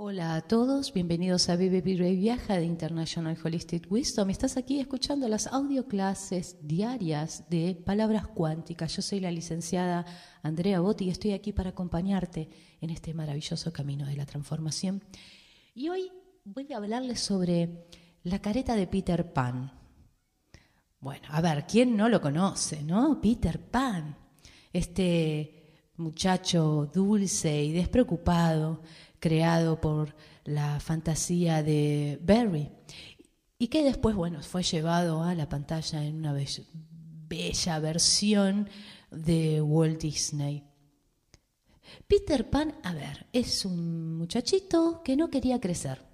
Hola a todos, bienvenidos a BBB Viaja de International Holistic Wisdom. Estás aquí escuchando las audio clases diarias de Palabras Cuánticas. Yo soy la licenciada Andrea Botti y estoy aquí para acompañarte en este maravilloso camino de la transformación. Y hoy voy a hablarles sobre la careta de Peter Pan. Bueno, a ver, ¿quién no lo conoce, no? Peter Pan, este muchacho dulce y despreocupado creado por la fantasía de Barry y que después, bueno, fue llevado a la pantalla en una bella, versión de Walt Disney. Peter Pan, a ver, es un muchachito que no quería crecer.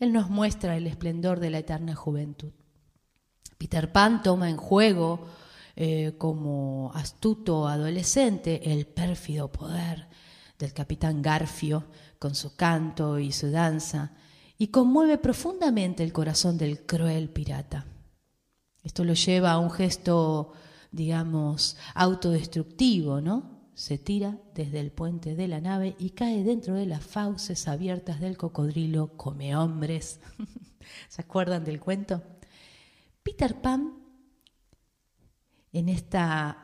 Él nos muestra el esplendor de la eterna juventud. Peter Pan toma en juego eh, como astuto adolescente el pérfido poder del capitán Garfio con su canto y su danza, y conmueve profundamente el corazón del cruel pirata. Esto lo lleva a un gesto, digamos, autodestructivo, ¿no? Se tira desde el puente de la nave y cae dentro de las fauces abiertas del cocodrilo come hombres. ¿Se acuerdan del cuento? Peter Pan, en esta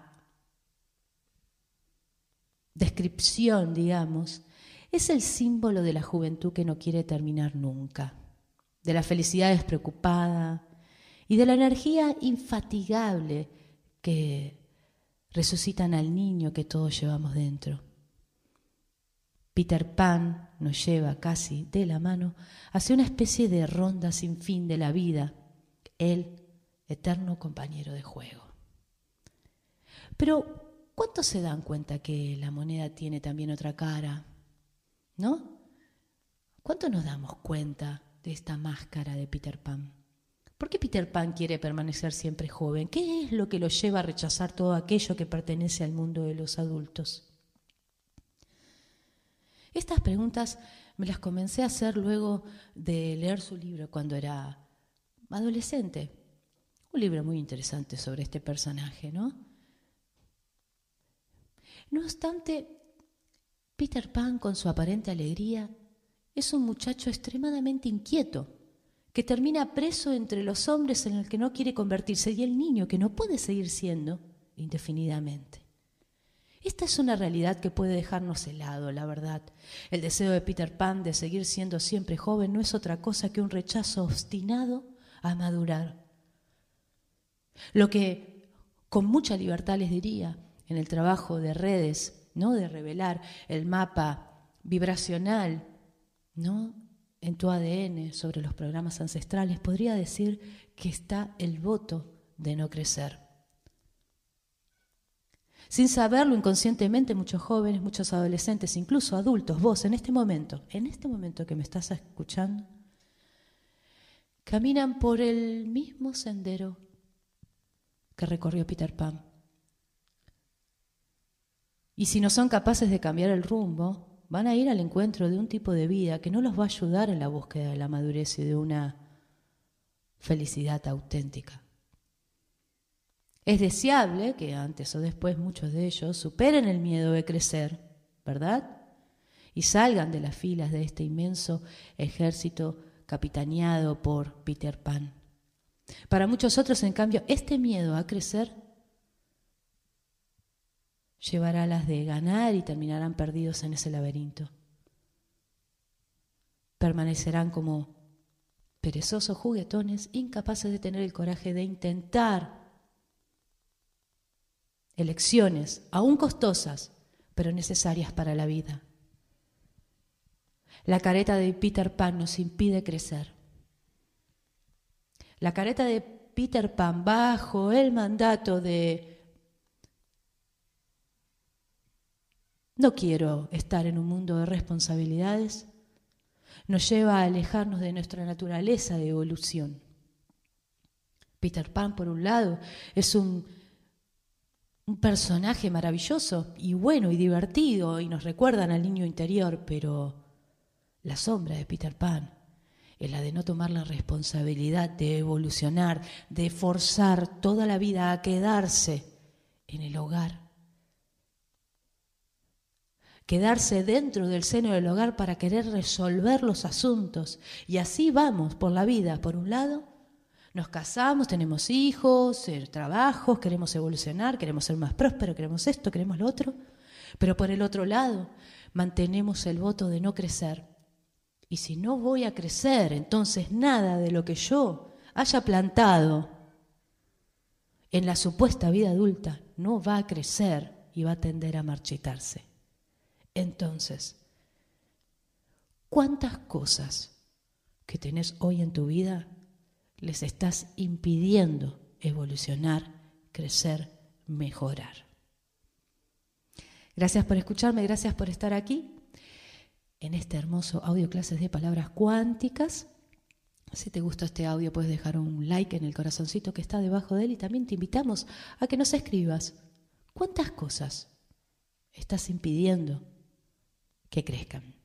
descripción, digamos, es el símbolo de la juventud que no quiere terminar nunca, de la felicidad despreocupada y de la energía infatigable que resucitan al niño que todos llevamos dentro. Peter Pan nos lleva casi de la mano hacia una especie de ronda sin fin de la vida, el eterno compañero de juego. Pero ¿Cuántos se dan cuenta que la moneda tiene también otra cara? ¿No? ¿Cuánto nos damos cuenta de esta máscara de Peter Pan? ¿Por qué Peter Pan quiere permanecer siempre joven? ¿Qué es lo que lo lleva a rechazar todo aquello que pertenece al mundo de los adultos? Estas preguntas me las comencé a hacer luego de leer su libro cuando era adolescente. Un libro muy interesante sobre este personaje, ¿no? No obstante, Peter Pan, con su aparente alegría, es un muchacho extremadamente inquieto, que termina preso entre los hombres en el que no quiere convertirse y el niño que no puede seguir siendo indefinidamente. Esta es una realidad que puede dejarnos helado, la verdad. El deseo de Peter Pan de seguir siendo siempre joven no es otra cosa que un rechazo obstinado a madurar. Lo que con mucha libertad les diría en el trabajo de redes, ¿no? De revelar el mapa vibracional, ¿no? En tu ADN sobre los programas ancestrales, podría decir que está el voto de no crecer. Sin saberlo inconscientemente, muchos jóvenes, muchos adolescentes, incluso adultos, vos en este momento, en este momento que me estás escuchando, caminan por el mismo sendero que recorrió Peter Pan. Y si no son capaces de cambiar el rumbo, van a ir al encuentro de un tipo de vida que no los va a ayudar en la búsqueda de la madurez y de una felicidad auténtica. Es deseable que antes o después muchos de ellos superen el miedo de crecer, ¿verdad? Y salgan de las filas de este inmenso ejército capitaneado por Peter Pan. Para muchos otros, en cambio, este miedo a crecer llevará las de ganar y terminarán perdidos en ese laberinto. Permanecerán como perezosos juguetones, incapaces de tener el coraje de intentar elecciones, aún costosas, pero necesarias para la vida. La careta de Peter Pan nos impide crecer. La careta de Peter Pan bajo el mandato de No quiero estar en un mundo de responsabilidades. Nos lleva a alejarnos de nuestra naturaleza de evolución. Peter Pan, por un lado, es un, personaje maravilloso y bueno y divertido y nos recuerdan al niño interior, pero la sombra de Peter Pan es la de no tomar la responsabilidad de evolucionar, de forzar toda la vida a quedarse en el hogar quedarse dentro del seno del hogar para querer resolver los asuntos. Y así vamos por la vida. Por un lado, nos casamos, tenemos hijos, eh, trabajos, queremos evolucionar, queremos ser más prósperos, queremos esto, queremos lo otro. Pero por el otro lado, mantenemos el voto de no crecer. Y si no voy a crecer, entonces nada de lo que yo haya plantado en la supuesta vida adulta no va a crecer y va a tender a marchitarse. Entonces, ¿cuántas cosas que tenés hoy en tu vida les estás impidiendo evolucionar, crecer, mejorar? Gracias por escucharme, gracias por estar aquí en este hermoso audio clases de palabras cuánticas. Si te gustó este audio, puedes dejar un like en el corazoncito que está debajo de él y también te invitamos a que nos escribas cuántas cosas estás impidiendo que crezcan.